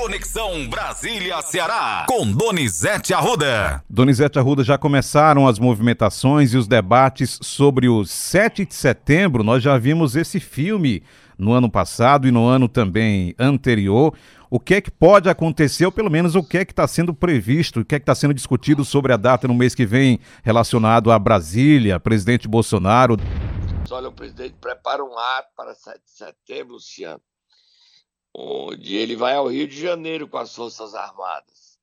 Conexão Brasília-Ceará, com Donizete Arruda. Donizete Arruda, já começaram as movimentações e os debates sobre o 7 de setembro. Nós já vimos esse filme no ano passado e no ano também anterior. O que é que pode acontecer, ou pelo menos o que é que está sendo previsto, o que é que está sendo discutido sobre a data no mês que vem relacionado a Brasília, presidente Bolsonaro? Olha, o presidente prepara um ato para 7 de setembro, Luciano onde ele vai ao Rio de Janeiro com as Forças Armadas.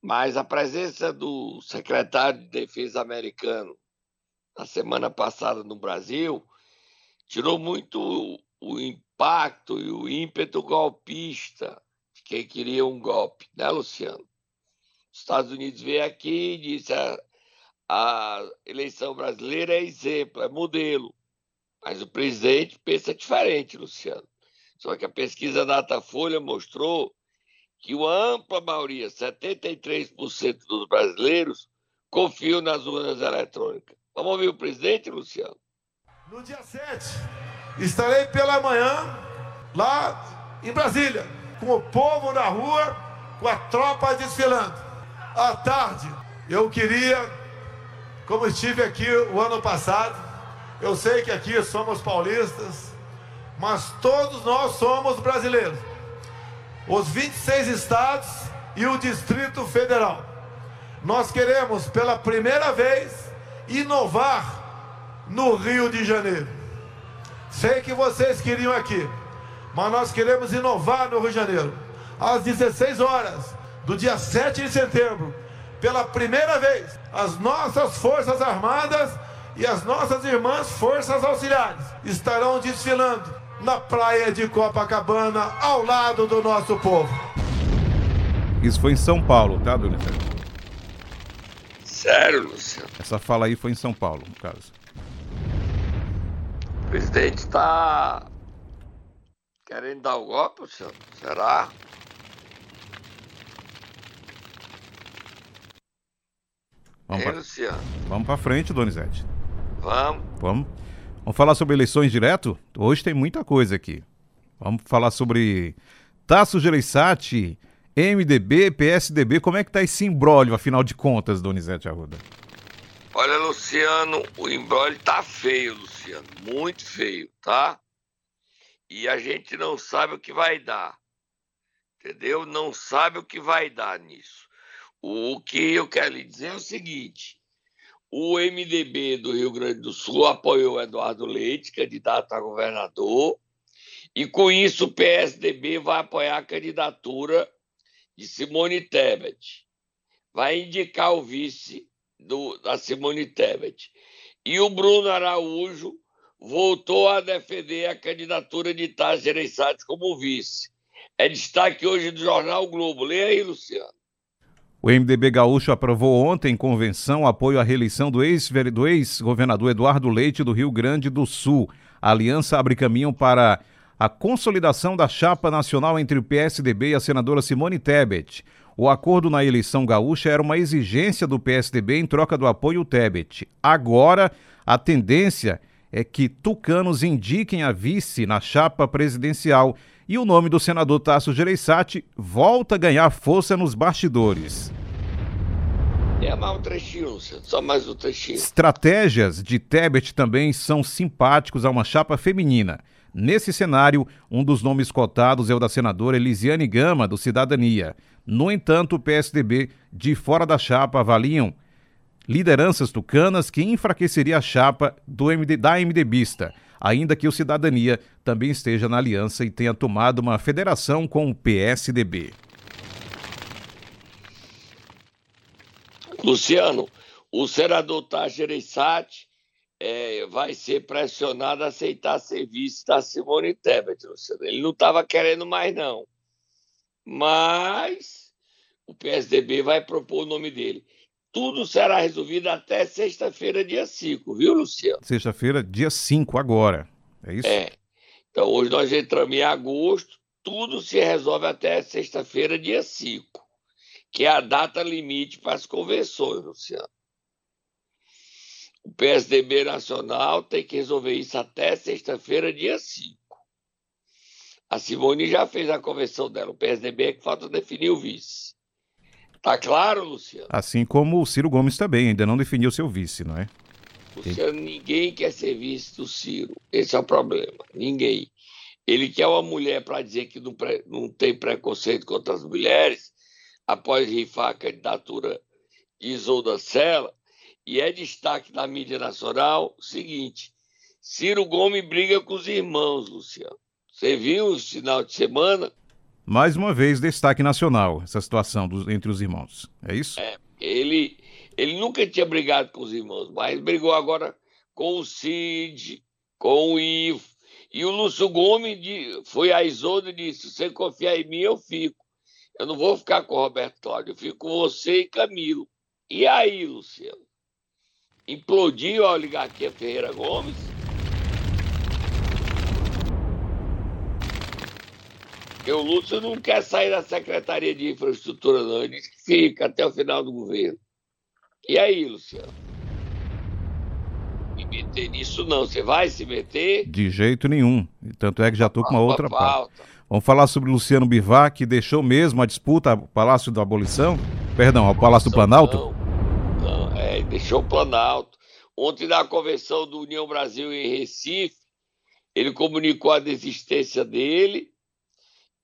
Mas a presença do secretário de Defesa americano na semana passada no Brasil tirou muito o impacto e o ímpeto golpista de quem queria um golpe, né, Luciano? Os Estados Unidos veio aqui e disse a, a eleição brasileira é exemplo, é modelo. Mas o presidente pensa diferente, Luciano. Só que a pesquisa Datafolha mostrou que a ampla maioria, 73% dos brasileiros, confiam nas urnas eletrônicas. Vamos ouvir o presidente, Luciano? No dia 7, estarei pela manhã lá em Brasília, com o povo na rua, com a tropa desfilando. À tarde, eu queria, como estive aqui o ano passado, eu sei que aqui somos paulistas, mas todos nós somos brasileiros. Os 26 estados e o Distrito Federal. Nós queremos, pela primeira vez, inovar no Rio de Janeiro. Sei que vocês queriam aqui, mas nós queremos inovar no Rio de Janeiro. Às 16 horas do dia 7 de setembro, pela primeira vez, as nossas Forças Armadas e as nossas irmãs Forças Auxiliares estarão desfilando na praia de Copacabana, ao lado do nosso povo. Isso foi em São Paulo, tá, Dona Sério, Luciano? Essa fala aí foi em São Paulo, no caso. O presidente está querendo dar o golpe, Luciano? Será? Vamos para Vamos frente, Donizete. Vamos. Vamos. Vamos falar sobre eleições direto? Hoje tem muita coisa aqui. Vamos falar sobre Tasso Gereissati, MDB, PSDB. Como é que tá esse imbróglio, afinal de contas, Donizete Arruda? Olha, Luciano, o imbróglio tá feio, Luciano. Muito feio, tá? E a gente não sabe o que vai dar. Entendeu? Não sabe o que vai dar nisso. O que eu quero lhe dizer é o seguinte: o MDB do Rio Grande do Sul apoiou Eduardo Leite, candidato a governador, e com isso o PSDB vai apoiar a candidatura de Simone Tebet. Vai indicar o vice do, da Simone Tebet. E o Bruno Araújo voltou a defender a candidatura de Taz Gereissati como vice. É destaque hoje do jornal Globo. Leia aí, Luciano. O MDB gaúcho aprovou ontem em convenção apoio à reeleição do ex-governador Eduardo Leite do Rio Grande do Sul. A aliança abre caminho para a consolidação da chapa nacional entre o PSDB e a senadora Simone Tebet. O acordo na eleição gaúcha era uma exigência do PSDB em troca do apoio Tebet. Agora, a tendência é que tucanos indiquem a vice na chapa presidencial e o nome do senador Tasso Gereissati volta a ganhar força nos bastidores. É mais um trechinho, só mais um trechinho. Estratégias de Tebet também são simpáticos a uma chapa feminina. Nesse cenário, um dos nomes cotados é o da senadora Elisiane Gama, do Cidadania. No entanto, o PSDB, de fora da chapa, avaliam lideranças tucanas que enfraqueceria a chapa do MD, da MDBista ainda que o Cidadania também esteja na aliança e tenha tomado uma federação com o PSDB. Luciano, o senador Tajereissati é, vai ser pressionado a aceitar serviço da Simone Tebet, Luciano. Ele não estava querendo mais, não. Mas o PSDB vai propor o nome dele. Tudo será resolvido até sexta-feira, dia 5, viu, Luciano? Sexta-feira, dia 5, agora. É isso? É. Então, hoje nós entramos em agosto, tudo se resolve até sexta-feira, dia 5, que é a data limite para as convenções, Luciano. O PSDB Nacional tem que resolver isso até sexta-feira, dia 5. A Simone já fez a convenção dela. O PSDB é que falta definir o vice. Tá claro, Luciano? Assim como o Ciro Gomes também, ainda não definiu seu vice, não é? Luciano, ninguém quer ser vice do Ciro. Esse é o problema. Ninguém. Ele quer uma mulher para dizer que não, não tem preconceito contra as mulheres, após rifar a candidatura de Isolda Sela, e é destaque na mídia nacional o seguinte: Ciro Gomes briga com os irmãos, Luciano. Você viu o final de semana? Mais uma vez, destaque nacional, essa situação dos, entre os irmãos. É isso? É, ele, ele nunca tinha brigado com os irmãos, mas brigou agora com o Cid, com o Ivo. E o Lúcio Gomes foi a Isolda e disse: se você confiar em mim, eu fico. Eu não vou ficar com o Roberto Cláudio, eu fico com você e Camilo. E aí, Luciano? Implodiu a oligarquia Ferreira Gomes? Porque o Lúcio não quer sair da Secretaria de Infraestrutura, não. Ele disse que fica até o final do governo. E aí, Luciano? Me meter nisso não. Você vai se meter? De jeito nenhum. Tanto é que já estou com uma outra pauta. Vamos falar sobre Luciano Bivar, que deixou mesmo a disputa ao Palácio da Abolição? Perdão, ao Palácio do Planalto? Não, não, é, deixou o Planalto. Ontem, na convenção do União Brasil em Recife, ele comunicou a desistência dele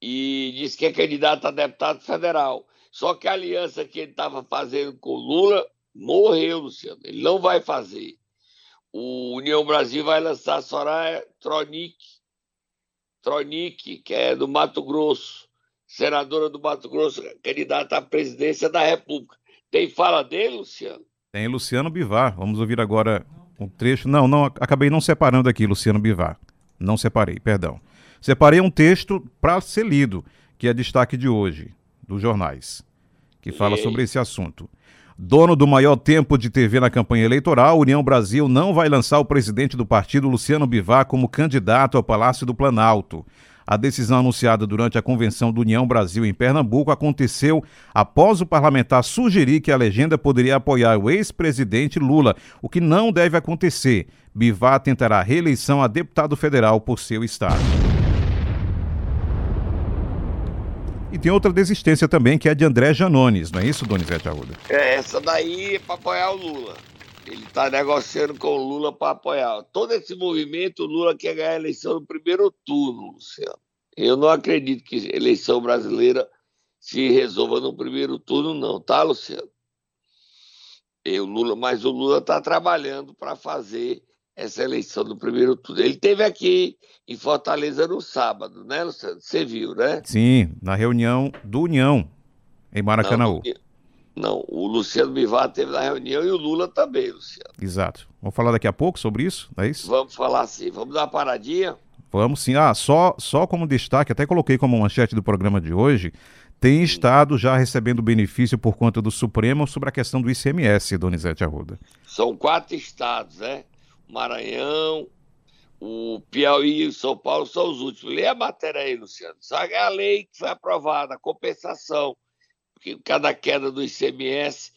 e disse que é candidato a deputado federal. Só que a aliança que ele estava fazendo com Lula morreu, Luciano. Ele não vai fazer. O União Brasil vai lançar a Soraya Tronic, Tronic, que é do Mato Grosso, senadora do Mato Grosso, candidata à presidência da República. Tem fala dele, Luciano? Tem Luciano Bivar. Vamos ouvir agora um trecho. Não, não, acabei não separando aqui, Luciano Bivar. Não separei, perdão. Separei um texto para ser lido, que é destaque de hoje, dos jornais, que fala sobre esse assunto. Dono do maior tempo de TV na campanha eleitoral, União Brasil não vai lançar o presidente do partido, Luciano Bivar, como candidato ao Palácio do Planalto. A decisão anunciada durante a convenção do União Brasil em Pernambuco aconteceu após o parlamentar sugerir que a legenda poderia apoiar o ex-presidente Lula, o que não deve acontecer. Bivar tentará reeleição a deputado federal por seu estado. E tem outra desistência também, que é de André Janones, não é isso, Donizete Arruda? É, essa daí é para apoiar o Lula. Ele está negociando com o Lula para apoiar. Todo esse movimento, o Lula quer ganhar a eleição no primeiro turno, Luciano. Eu não acredito que a eleição brasileira se resolva no primeiro turno, não, tá, Luciano? Eu, Lula, mas o Lula está trabalhando para fazer essa eleição do primeiro turno. Ele teve aqui em Fortaleza no sábado, né, Luciano? Você viu, né? Sim, na reunião do União, em Maracanã. Não, não, o Luciano Bivar teve na reunião e o Lula também, Luciano. Exato. Vamos falar daqui a pouco sobre isso, não é isso? Vamos falar sim. Vamos dar uma paradinha? Vamos sim. Ah, só, só como destaque, até coloquei como manchete do programa de hoje, tem estado já recebendo benefício por conta do Supremo sobre a questão do ICMS, Donizete Arruda. São quatro estados, né? Maranhão, o Piauí e São Paulo são os últimos. Lê a matéria aí, Luciano. Sabe é a lei que foi aprovada, a compensação, porque cada queda do ICMS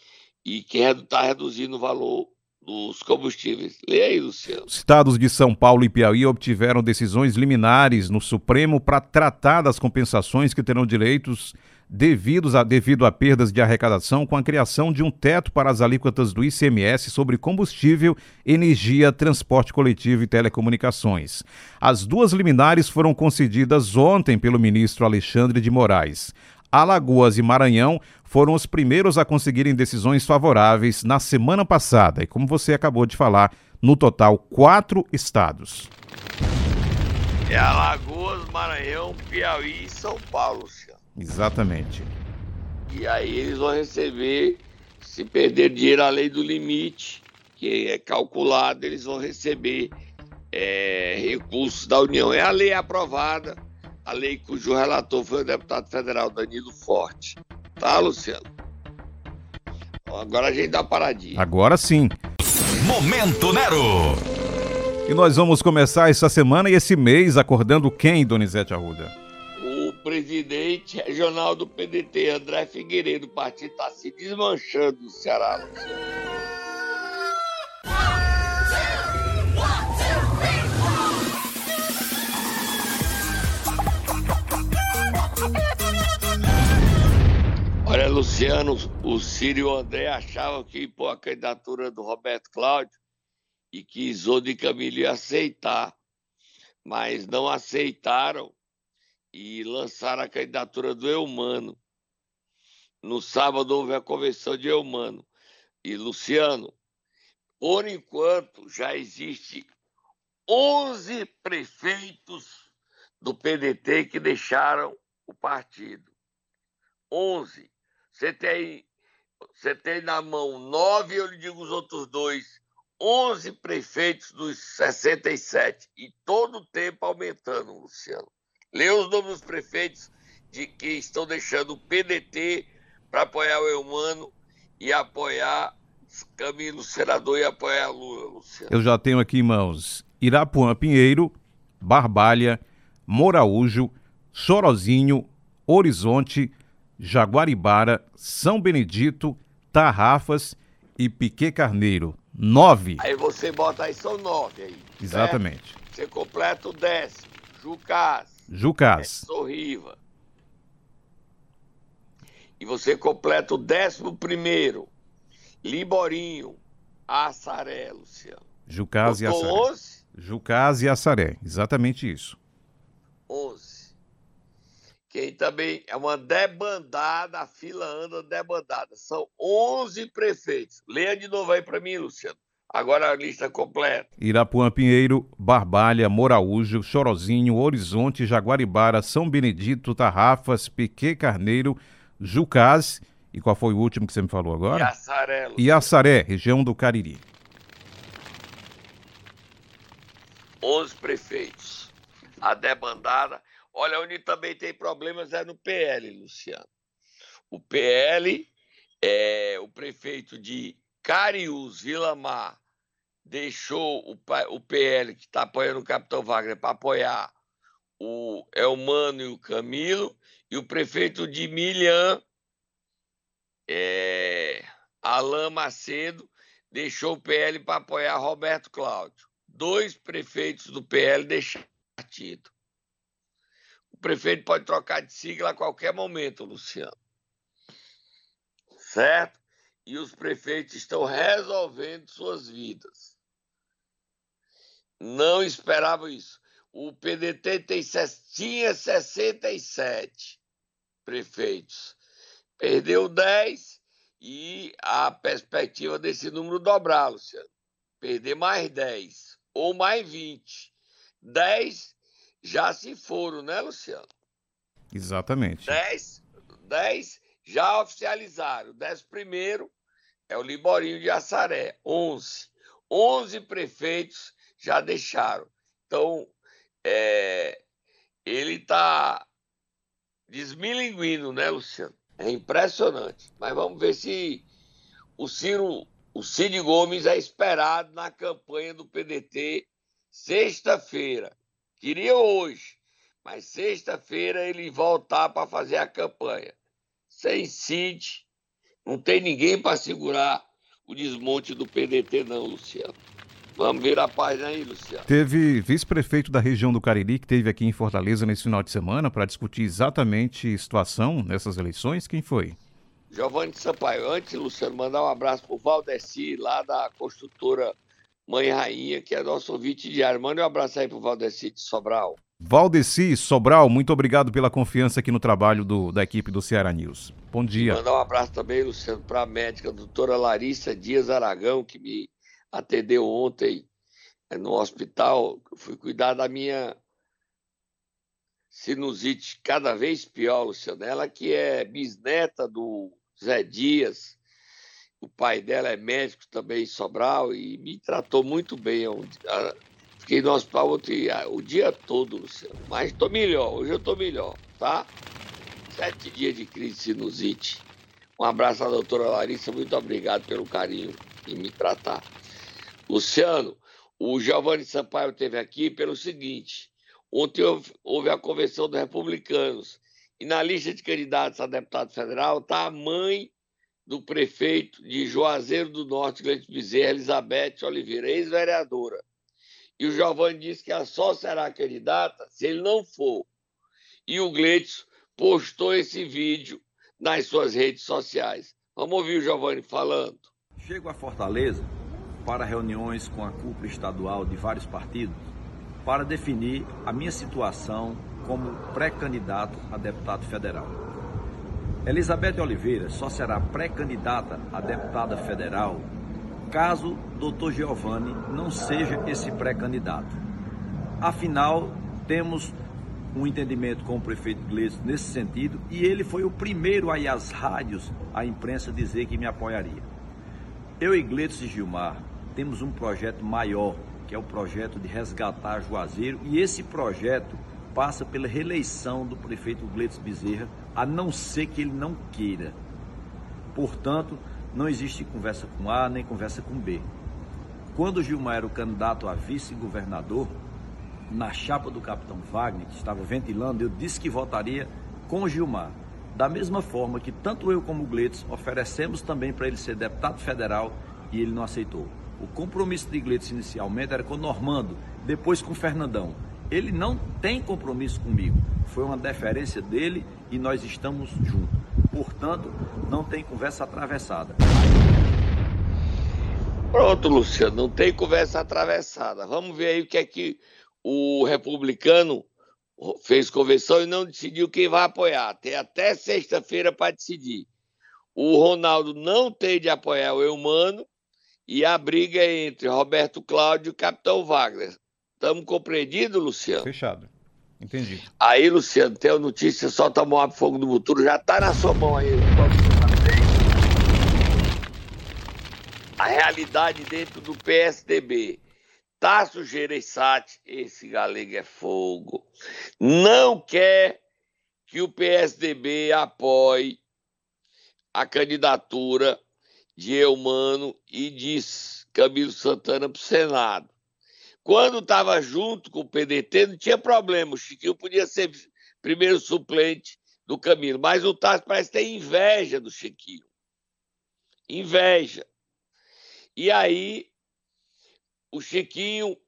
e que está reduzindo o valor dos combustíveis. Lê aí, Luciano. Os estados de São Paulo e Piauí obtiveram decisões liminares no Supremo para tratar das compensações que terão direitos devidos a, devido a perdas de arrecadação com a criação de um teto para as alíquotas do ICMS sobre combustível, energia, transporte coletivo e telecomunicações. As duas liminares foram concedidas ontem pelo ministro Alexandre de Moraes. Alagoas e Maranhão foram os primeiros a conseguirem decisões favoráveis na semana passada, e como você acabou de falar, no total, quatro estados. É Alagoas, Maranhão, Piauí e São Paulo, Exatamente. E aí eles vão receber, se perder dinheiro além do limite, que é calculado, eles vão receber é, recursos da União. É a lei aprovada, a lei cujo relator foi o deputado federal Danilo Forte. Tá, Luciano? agora a gente dá paradinha. Agora sim. Momento Nero. E nós vamos começar essa semana e esse mês acordando quem, Donizete Arruda? presidente regional do PDT, André Figueiredo. O partido está se desmanchando no Ceará. Olha, Luciano, o Círio André achava que pô, a candidatura do Roberto Cláudio e que Isolde e Camilo ia aceitar, mas não aceitaram e lançaram a candidatura do Eumano. No sábado houve a convenção de Eumano. E, Luciano, por enquanto já existe 11 prefeitos do PDT que deixaram o partido. 11. Você tem, você tem na mão nove, eu lhe digo os outros dois. 11 prefeitos dos 67 e todo o tempo aumentando, Luciano. Lê os nomes dos prefeitos de que estão deixando o PDT para apoiar o Eumano e apoiar Camilo Senador e apoiar Lula, Luciano. Eu já tenho aqui em mãos Irapuã Pinheiro, Barbalha, Moraújo, Sorozinho, Horizonte, Jaguaribara, São Benedito, Tarrafas e Piquet Carneiro. Nove. Aí você bota aí, são nove aí. Exatamente. Certo? Você completa o décimo. Jucás. Jucás. É, Sorriva. E você completa o décimo primeiro. Liborinho. Assaré, Luciano. Jucás e Assaré. 11? Jucás e Assaré. Exatamente isso. 11. Quem também é uma debandada, a fila anda debandada. São 11 prefeitos. Leia de novo aí para mim, Luciano. Agora a lista completa. Irapuã Pinheiro, Barbalha, Moraújo, Chorozinho, Horizonte, Jaguaribara, São Benedito, Tarrafas, Piquet Carneiro, Jucás. E qual foi o último que você me falou agora? Iaçaré. Iaçaré, região do Cariri. 11 prefeitos. A debandada. Olha, onde também tem problemas é no PL, Luciano. O PL é o prefeito de Cariús, Vila Mar, deixou o, o PL, que está apoiando o Capitão Wagner, para apoiar o Elmano e o Camilo, e o prefeito de Milhã, é, Alain Macedo, deixou o PL para apoiar Roberto Cláudio. Dois prefeitos do PL deixaram o partido. O prefeito pode trocar de sigla a qualquer momento, Luciano. Certo? E os prefeitos estão resolvendo suas vidas. Não esperavam isso. O PDT tem, tinha 67 prefeitos, perdeu 10 e a perspectiva desse número dobrar, Luciano. Perder mais 10 ou mais 20. 10 já se foram, né, Luciano? Exatamente. 10, 10 já oficializaram. 10 primeiro é o Liborinho de Assaré, 11. 11 prefeitos já deixaram. Então, é, ele está desmilinguindo, né, Luciano? É impressionante. Mas vamos ver se o Ciro, o Cid Gomes é esperado na campanha do PDT sexta-feira. Queria hoje, mas sexta-feira ele voltar para fazer a campanha. Sem Cid, não tem ninguém para segurar o desmonte do PDT, não, Luciano. Vamos ver a página aí, Luciano. Teve vice-prefeito da região do Cariri que teve aqui em Fortaleza nesse final de semana para discutir exatamente a situação nessas eleições. Quem foi? Giovanni Sampaio. Antes, Luciano, mandar um abraço para o Valdeci, lá da construtora Mãe Rainha, que é nosso ouvinte diário. Manda um abraço aí para o Valdeci de Sobral. Valdeci Sobral, muito obrigado pela confiança aqui no trabalho do, da equipe do Ceará News. Bom dia. Mandar um abraço também, Luciano, para a médica, a doutora Larissa Dias Aragão, que me atendeu ontem é, no hospital. Eu fui cuidar da minha sinusite cada vez pior, Luciano. Ela que é bisneta do Zé Dias, o pai dela é médico também em Sobral e me tratou muito bem. Fiquei no hospital ah, o dia todo, Luciano. Mas estou melhor, hoje eu estou melhor, tá? Sete dias de crise sinusite. Um abraço à doutora Larissa, muito obrigado pelo carinho em me tratar. Luciano, o Giovanni Sampaio esteve aqui pelo seguinte: ontem houve, houve a convenção dos republicanos e na lista de candidatos a deputado federal está a mãe do prefeito de Juazeiro do Norte, Gleito Bezerra, Elizabeth Oliveira, ex-vereadora. E o Giovanni disse que ela só será candidata se ele não for. E o Gleitson postou esse vídeo nas suas redes sociais. Vamos ouvir o Giovanni falando. Chego a Fortaleza para reuniões com a cúpula estadual de vários partidos para definir a minha situação como pré-candidato a deputado federal. Elizabeth Oliveira só será pré-candidata a deputada federal caso Dr. Giovanni não seja esse pré-candidato. Afinal, temos um entendimento com o prefeito Gleison nesse sentido e ele foi o primeiro a ir às rádios, à imprensa, dizer que me apoiaria. Eu e Gleison e Gilmar temos um projeto maior, que é o projeto de resgatar Juazeiro e esse projeto passa pela reeleição do prefeito Gleison Bezerra, a não ser que ele não queira. Portanto, não existe conversa com A nem conversa com B. Quando Gilmar era o candidato a vice-governador, na chapa do capitão Wagner, que estava ventilando, eu disse que votaria com Gilmar. Da mesma forma que tanto eu como o Gleitz oferecemos também para ele ser deputado federal e ele não aceitou. O compromisso de Gleitz inicialmente era com Normando, depois com Fernandão. Ele não tem compromisso comigo. Foi uma deferência dele e nós estamos juntos. Portanto, não tem conversa atravessada. Pronto, Luciano, não tem conversa atravessada. Vamos ver aí o que é que o republicano fez convenção e não decidiu quem vai apoiar. Tem até sexta-feira para decidir. O Ronaldo não tem de apoiar o Eumano e a briga é entre Roberto Cláudio e o Capitão Wagner. Estamos compreendidos, Luciano? Fechado. Entendi. Aí, Luciano, tem a notícia, solta a mão fogo do futuro, já está na sua mão aí. A realidade dentro do PSDB. Tasso Gereissati, esse galego é fogo, não quer que o PSDB apoie a candidatura de Eumano e de Camilo Santana para o Senado. Quando estava junto com o PDT, não tinha problema. O Chiquinho podia ser primeiro suplente do Camilo. Mas o Tasso parece ter inveja do Chiquinho. Inveja. E aí, o Chiquinho,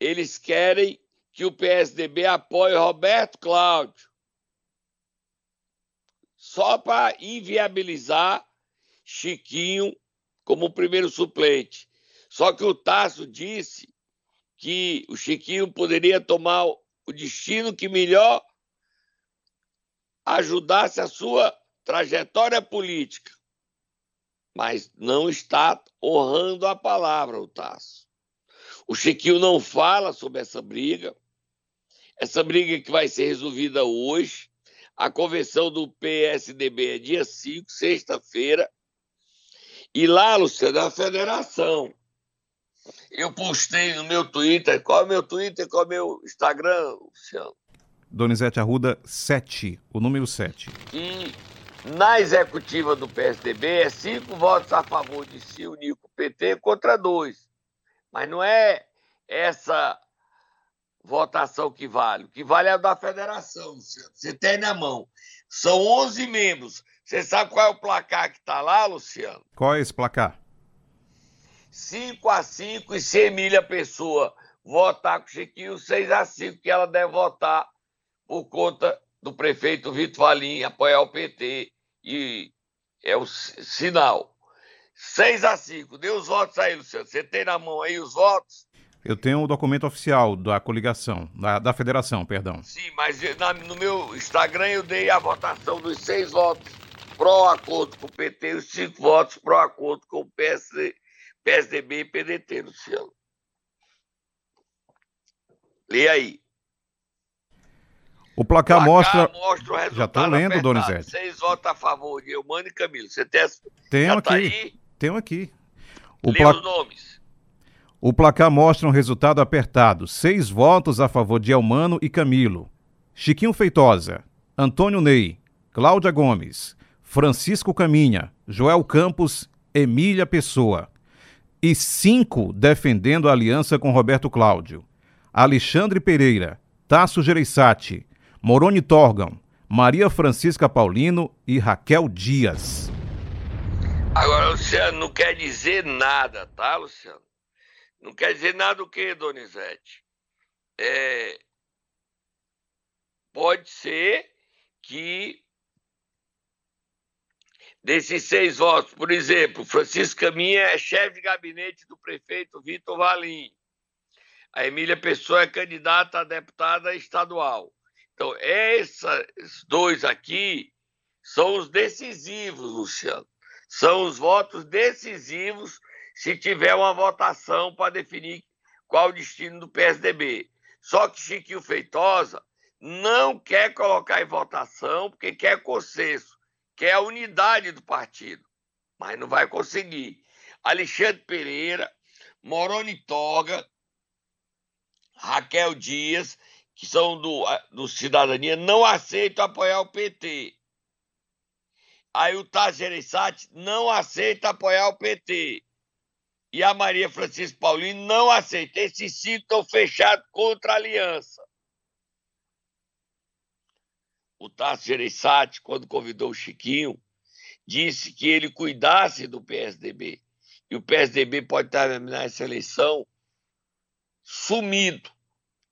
eles querem que o PSDB apoie Roberto Cláudio. Só para inviabilizar Chiquinho como primeiro suplente. Só que o Tasso disse que o Chiquinho poderia tomar o destino que melhor ajudasse a sua trajetória política. Mas não está honrando a palavra, o Tasso. O Chiquinho não fala sobre essa briga. Essa briga que vai ser resolvida hoje. A convenção do PSDB é dia 5, sexta-feira. E lá, Luciano, é a federação eu postei no meu Twitter. Qual é o meu Twitter? Qual é o meu Instagram, Luciano? Donizete Arruda 7, o número 7. E na executiva do PSDB é cinco votos a favor de si, o Nico PT, contra dois. Mas não é essa votação que vale. O que vale é a da federação, Luciano. Você tem na mão. São 11 membros. Você sabe qual é o placar que está lá, Luciano? Qual é esse placar? 5 a 5 e se Emília Pessoa votar com o Chiquinho, 6 a 5 que ela deve votar por conta do prefeito Vitor Valim apoiar o PT. E é o sinal. 6 a 5 Dê os votos aí, Luciano. Você tem na mão aí os votos? Eu tenho o documento oficial da coligação, da, da federação, perdão. Sim, mas na, no meu Instagram eu dei a votação dos seis votos pró acordo com o PT e os cinco votos pró acordo com o PSD, PSDB e PDT, Luciano. Lê aí. O placar, o placar mostra. mostra o resultado Já estou lendo, apertado. Donizete. Seis votos a favor de Eumano e Camilo. Você tem essa... Tenho tá aqui. Tá Tenho aqui. O Lê pla... os nomes. O placar mostra um resultado apertado. Seis votos a favor de Elmano e Camilo. Chiquinho Feitosa, Antônio Ney, Cláudia Gomes, Francisco Caminha, Joel Campos, Emília Pessoa e cinco defendendo a aliança com Roberto Cláudio. Alexandre Pereira, Tasso Gereissati, Moroni Torgam, Maria Francisca Paulino e Raquel Dias. Agora, Luciano, não quer dizer nada, tá, Luciano? Não quer dizer nada o que, Donizete? É... Pode ser que Desses seis votos, por exemplo, Francisco Caminha é chefe de gabinete do prefeito Vitor Valim. A Emília Pessoa é candidata a deputada estadual. Então, esses dois aqui são os decisivos, Luciano. São os votos decisivos se tiver uma votação para definir qual o destino do PSDB. Só que Chiquinho Feitosa não quer colocar em votação porque quer consenso, quer a unidade do partido, mas não vai conseguir. Alexandre Pereira, Moroni Toga, Raquel Dias, que são do, do Cidadania, não aceitam apoiar o PT. Aí o Tassi Gereissati não aceita apoiar o PT. E a Maria Francisca Paulino não aceita. Esses cinco estão fechados contra a aliança. O Tassi Gereissati, quando convidou o Chiquinho, disse que ele cuidasse do PSDB. E o PSDB pode terminar essa eleição sumido.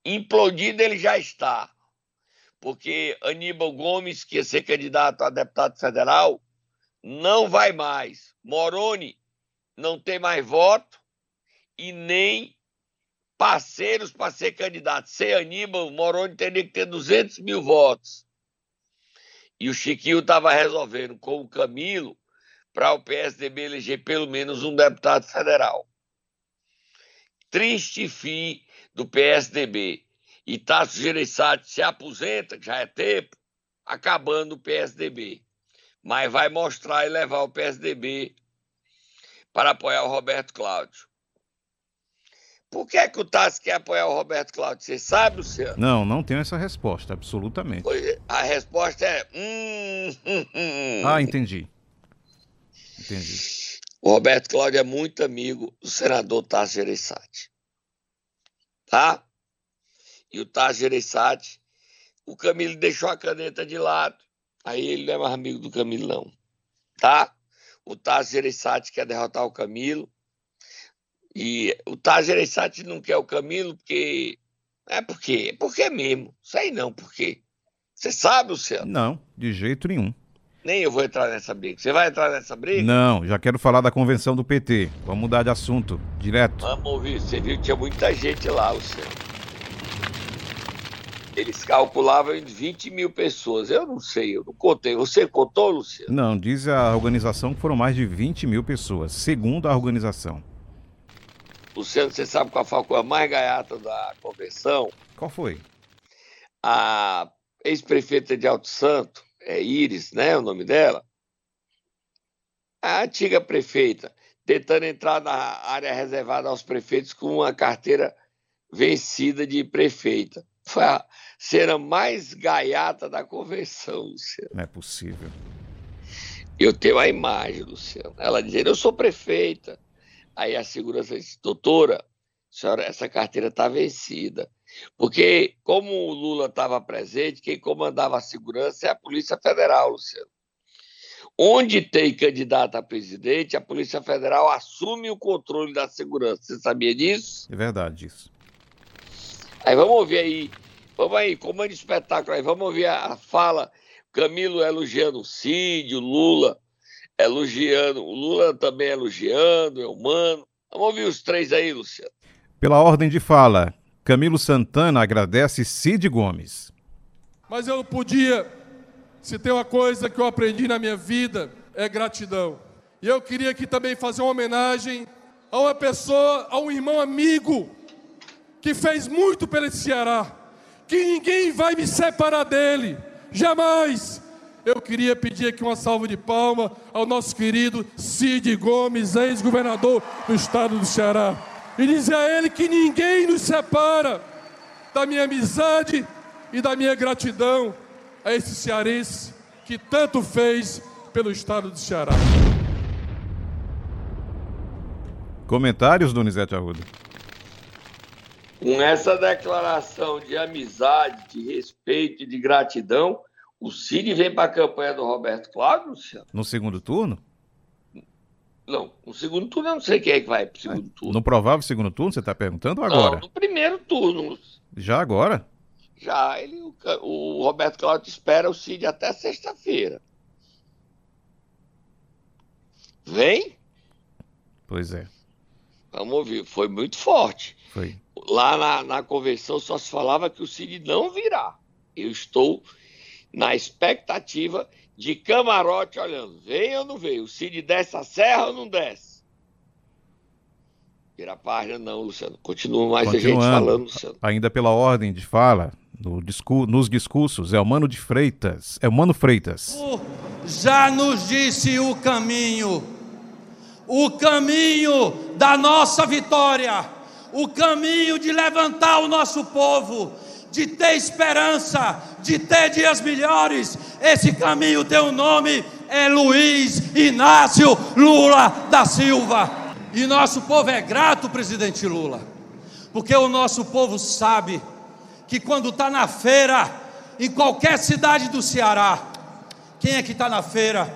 Implodido ele já está. Porque Aníbal Gomes, que ia ser candidato a deputado federal, não vai mais. Moroni não tem mais voto e nem parceiros para ser candidato. Sem Aníbal, Moroni teria que ter 200 mil votos. E o Chiquinho estava resolvendo com o Camilo para o PSDB eleger pelo menos um deputado federal. Triste fim do PSDB. E Tasso Gereissati se aposenta, que já é tempo, acabando o PSDB. Mas vai mostrar e levar o PSDB para apoiar o Roberto Cláudio. Por que, é que o Tassi quer apoiar o Roberto Cláudio? Você sabe, Luciano? Não, não tenho essa resposta, absolutamente. A resposta é. Hum, hum, hum. Ah, entendi. Entendi. O Roberto Cláudio é muito amigo do senador Tassi Gereissati tá? E o Tasso Gereissati, o Camilo deixou a caneta de lado. Aí ele não é mais amigo do Camilo, não. Tá? O Tasso Gereissati quer derrotar o Camilo. E o Tasso Gereissati não quer o Camilo porque... É por quê? Por que mesmo? Sei não, por quê? Você sabe, Luciano? Não, de jeito nenhum. Nem eu vou entrar nessa briga. Você vai entrar nessa briga? Não, já quero falar da convenção do PT. Vamos mudar de assunto, direto. Vamos ouvir. Você viu que tinha muita gente lá, Luciano. Eles calculavam em 20 mil pessoas. Eu não sei, eu não contei. Você contou, Luciano? Não, diz a organização que foram mais de 20 mil pessoas, segundo a organização. Luciano, você sabe qual foi a mais gaiata da convenção? Qual foi? A ex-prefeita de Alto Santo, é Iris, né, o nome dela, a antiga prefeita, tentando entrar na área reservada aos prefeitos com uma carteira vencida de prefeita. Foi a cena mais gaiata da convenção, Luciano. Não é possível. Eu tenho a imagem, Luciano. Ela dizendo, eu sou prefeita. Aí a segurança disse, doutora, senhora, essa carteira está vencida. Porque, como o Lula estava presente, quem comandava a segurança é a Polícia Federal, Luciano. Onde tem candidato a presidente, a Polícia Federal assume o controle da segurança. Você sabia disso? É verdade isso. Aí vamos ouvir aí, vamos aí, comando espetáculo aí, vamos ouvir a fala, Camilo elogiando o Cid, o Lula elogiando, o Lula também elogiando, é humano. Vamos ouvir os três aí, Luciano. Pela ordem de fala, Camilo Santana agradece Cid Gomes. Mas eu não podia, se tem uma coisa que eu aprendi na minha vida, é gratidão. E eu queria aqui também fazer uma homenagem a uma pessoa, a um irmão amigo, que fez muito pelo Ceará, que ninguém vai me separar dele, jamais. Eu queria pedir aqui uma salva de palma ao nosso querido Cid Gomes, ex-governador do estado do Ceará e dizer a Ele que ninguém nos separa da minha amizade e da minha gratidão a esse cearense que tanto fez pelo estado do Ceará. Comentários, Donizete Arruda? Com essa declaração de amizade, de respeito e de gratidão, o Cid vem para a campanha do Roberto Cláudio, Luciano? No segundo turno? Não, no segundo turno eu não sei quem é que vai pro segundo turno. No provável segundo turno, você está perguntando ou agora? Não, no primeiro turno. Já agora? Já, ele, o, o Roberto Cláudio espera o Cid até sexta-feira. Vem? Pois é. Vamos ouvir. Foi muito forte. Foi. Lá na, na convenção só se falava que o Cid não virá. Eu estou na expectativa de camarote olhando. Vem ou não vem? O Cid desce a serra ou não desce? Vira a página, não, Luciano. Continua mais a gente falando, Luciano. Ainda pela ordem de fala, no discur nos discursos, é o Mano de Freitas. É o Mano Freitas. Já nos disse o caminho, o caminho da nossa vitória, o caminho de levantar o nosso povo, de ter esperança, de ter dias melhores. Esse caminho tem um nome, é Luiz Inácio Lula da Silva. E nosso povo é grato, presidente Lula, porque o nosso povo sabe que quando está na feira, em qualquer cidade do Ceará, quem é que está na feira?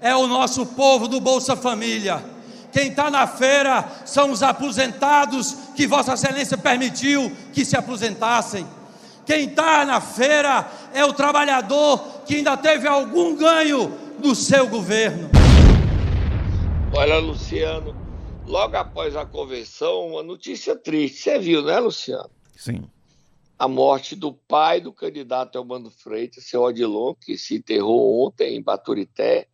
É o nosso povo do Bolsa Família. Quem está na feira são os aposentados que Vossa Excelência permitiu que se aposentassem. Quem está na feira é o trabalhador que ainda teve algum ganho do seu governo. Olha, Luciano, logo após a convenção, uma notícia triste. Você viu, né, Luciano? Sim. A morte do pai do candidato Elmano Freitas, seu Odilon, que se enterrou ontem em Baturité.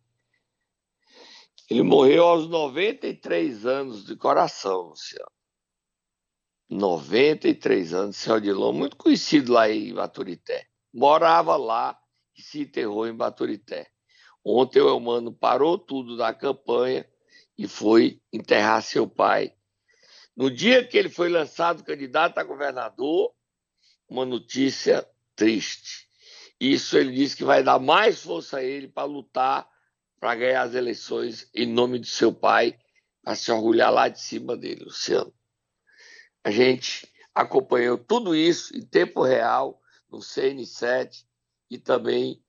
Ele morreu aos 93 anos de coração, Luciano. 93 anos, seu Odilon, muito conhecido lá em Baturité. Morava lá e se enterrou em Baturité. Ontem o Elmano parou tudo da campanha e foi enterrar seu pai. No dia que ele foi lançado candidato a governador, uma notícia triste. Isso ele disse que vai dar mais força a ele para lutar para ganhar as eleições em nome de seu pai, para se orgulhar lá de cima dele, Luciano. A gente acompanhou tudo isso em tempo real no CN7 e também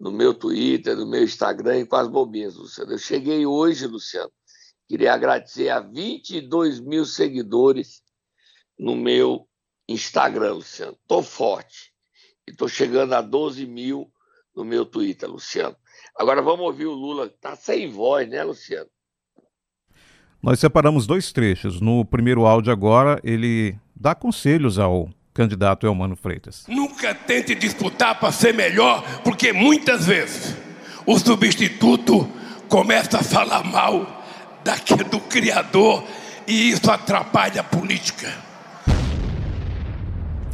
no meu Twitter, no meu Instagram e com as bobinhas, Luciano. Eu cheguei hoje, Luciano, queria agradecer a 22 mil seguidores no meu Instagram, Luciano. Estou forte. E estou chegando a 12 mil no meu Twitter, Luciano. Agora vamos ouvir o Lula, tá sem voz, né, Luciano? Nós separamos dois trechos. No primeiro áudio agora, ele dá conselhos ao candidato Elmano Freitas. Nunca tente disputar para ser melhor, porque muitas vezes o substituto começa a falar mal daquele do criador e isso atrapalha a política.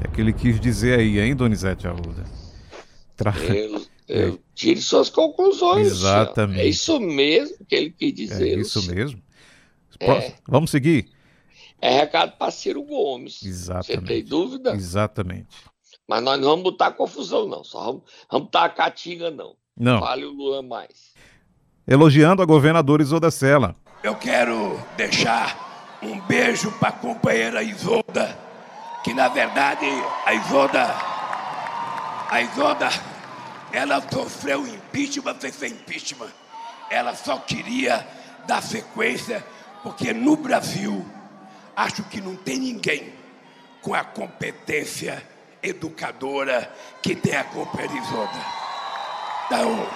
É que ele quis dizer aí, hein, Donizete Arruda? Tra... eu tire suas conclusões. Exatamente. É isso mesmo que ele quis dizer. É isso mesmo. É. Vamos seguir? É recado para Ciro Gomes. Exatamente. Você tem dúvida? Exatamente. Mas nós não vamos botar confusão, não. Só vamos, vamos botar a catinga, não. Não. Fale o Lula mais. Elogiando a governadora Isolda Sela. Eu quero deixar um beijo para a companheira Isolda, que na verdade a Isolda, a Isolda, ela sofreu impeachment sem ser impeachment. Ela só queria dar sequência porque no Brasil, acho que não tem ninguém com a competência educadora que tem a Comperizoda. Então,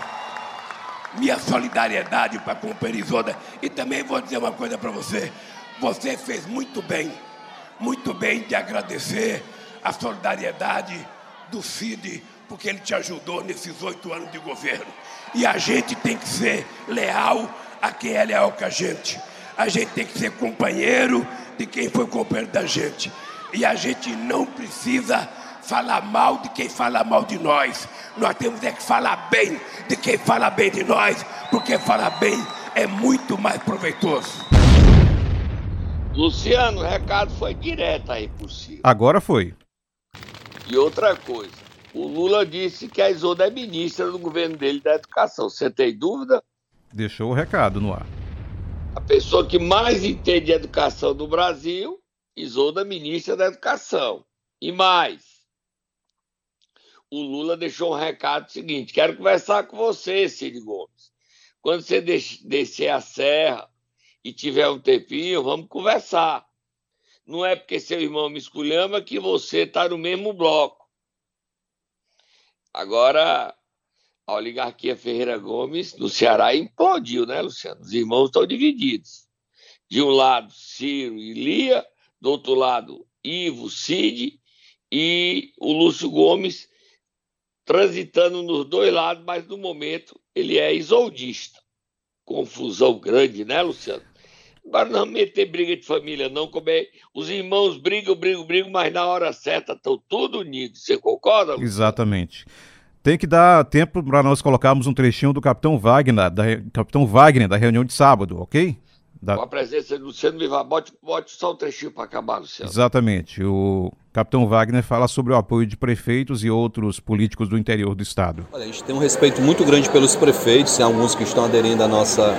minha solidariedade para a Comperizoda. E também vou dizer uma coisa para você. Você fez muito bem, muito bem de agradecer a solidariedade do Cid, porque ele te ajudou nesses oito anos de governo. E a gente tem que ser leal a quem é leal com a gente a gente tem que ser companheiro de quem foi companheiro da gente. E a gente não precisa falar mal de quem fala mal de nós. Nós temos é que falar bem de quem fala bem de nós, porque falar bem é muito mais proveitoso. Luciano, o recado foi direto aí por si. Agora foi. E outra coisa, o Lula disse que a Isolda é ministra do governo dele da educação. Você tem dúvida? Deixou o recado no ar a pessoa que mais entende de educação do Brasil, Isolda, ministra da Educação. E mais, o Lula deixou um recado seguinte: quero conversar com você, Cid Gomes. Quando você descer a serra e tiver um tempinho, vamos conversar. Não é porque seu irmão me esculhama que você está no mesmo bloco. Agora, a oligarquia Ferreira Gomes no Ceará implodiu, né, Luciano? Os irmãos estão divididos. De um lado, Ciro e Lia, do outro lado, Ivo, Cid e o Lúcio Gomes transitando nos dois lados, mas no momento ele é isoldista. Confusão grande, né, Luciano? Agora não meter briga de família, não, como é, os irmãos brigam, brigam, brigam, mas na hora certa estão tudo unidos. Você concorda? Exatamente. Tem que dar tempo para nós colocarmos um trechinho do Capitão Wagner, da Capitão Wagner da reunião de sábado, ok? Da... Com a presença de Luciano Vivar. Bote, bote só um trechinho para acabar, Luciano. Exatamente. O Capitão Wagner fala sobre o apoio de prefeitos e outros políticos do interior do estado. Olha, a gente tem um respeito muito grande pelos prefeitos, tem alguns que estão aderindo à nossa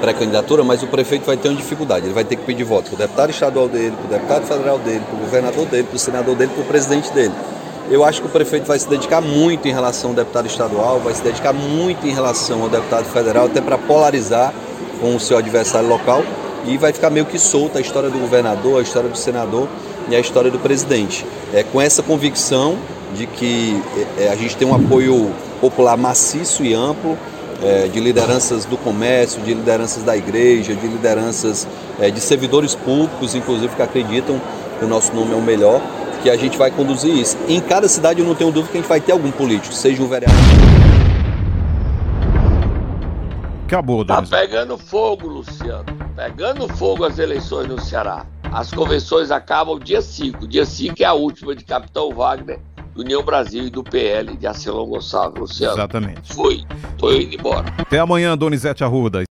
pré-candidatura, mas o prefeito vai ter uma dificuldade, ele vai ter que pedir voto para o deputado estadual dele, para o deputado federal dele, para o governador dele, para o senador dele, para o presidente dele. Eu acho que o prefeito vai se dedicar muito em relação ao deputado estadual, vai se dedicar muito em relação ao deputado federal, até para polarizar com o seu adversário local e vai ficar meio que solta a história do governador, a história do senador e a história do presidente. É com essa convicção de que é, a gente tem um apoio popular maciço e amplo é, de lideranças do comércio, de lideranças da igreja, de lideranças é, de servidores públicos, inclusive que acreditam que o nosso nome é o melhor, que a gente vai conduzir isso. Em cada cidade eu não tenho dúvida que a gente vai ter algum político, seja um vereador. Acabou, Tá pegando fogo, Luciano. Pegando fogo as eleições no Ceará. As convenções acabam dia 5. Dia 5 é a última de Capitão Wagner, do União Brasil e do PL de Arcelon Gonçalves, Luciano. Exatamente. Foi. Tô indo embora. Até amanhã, Donizete Arruda.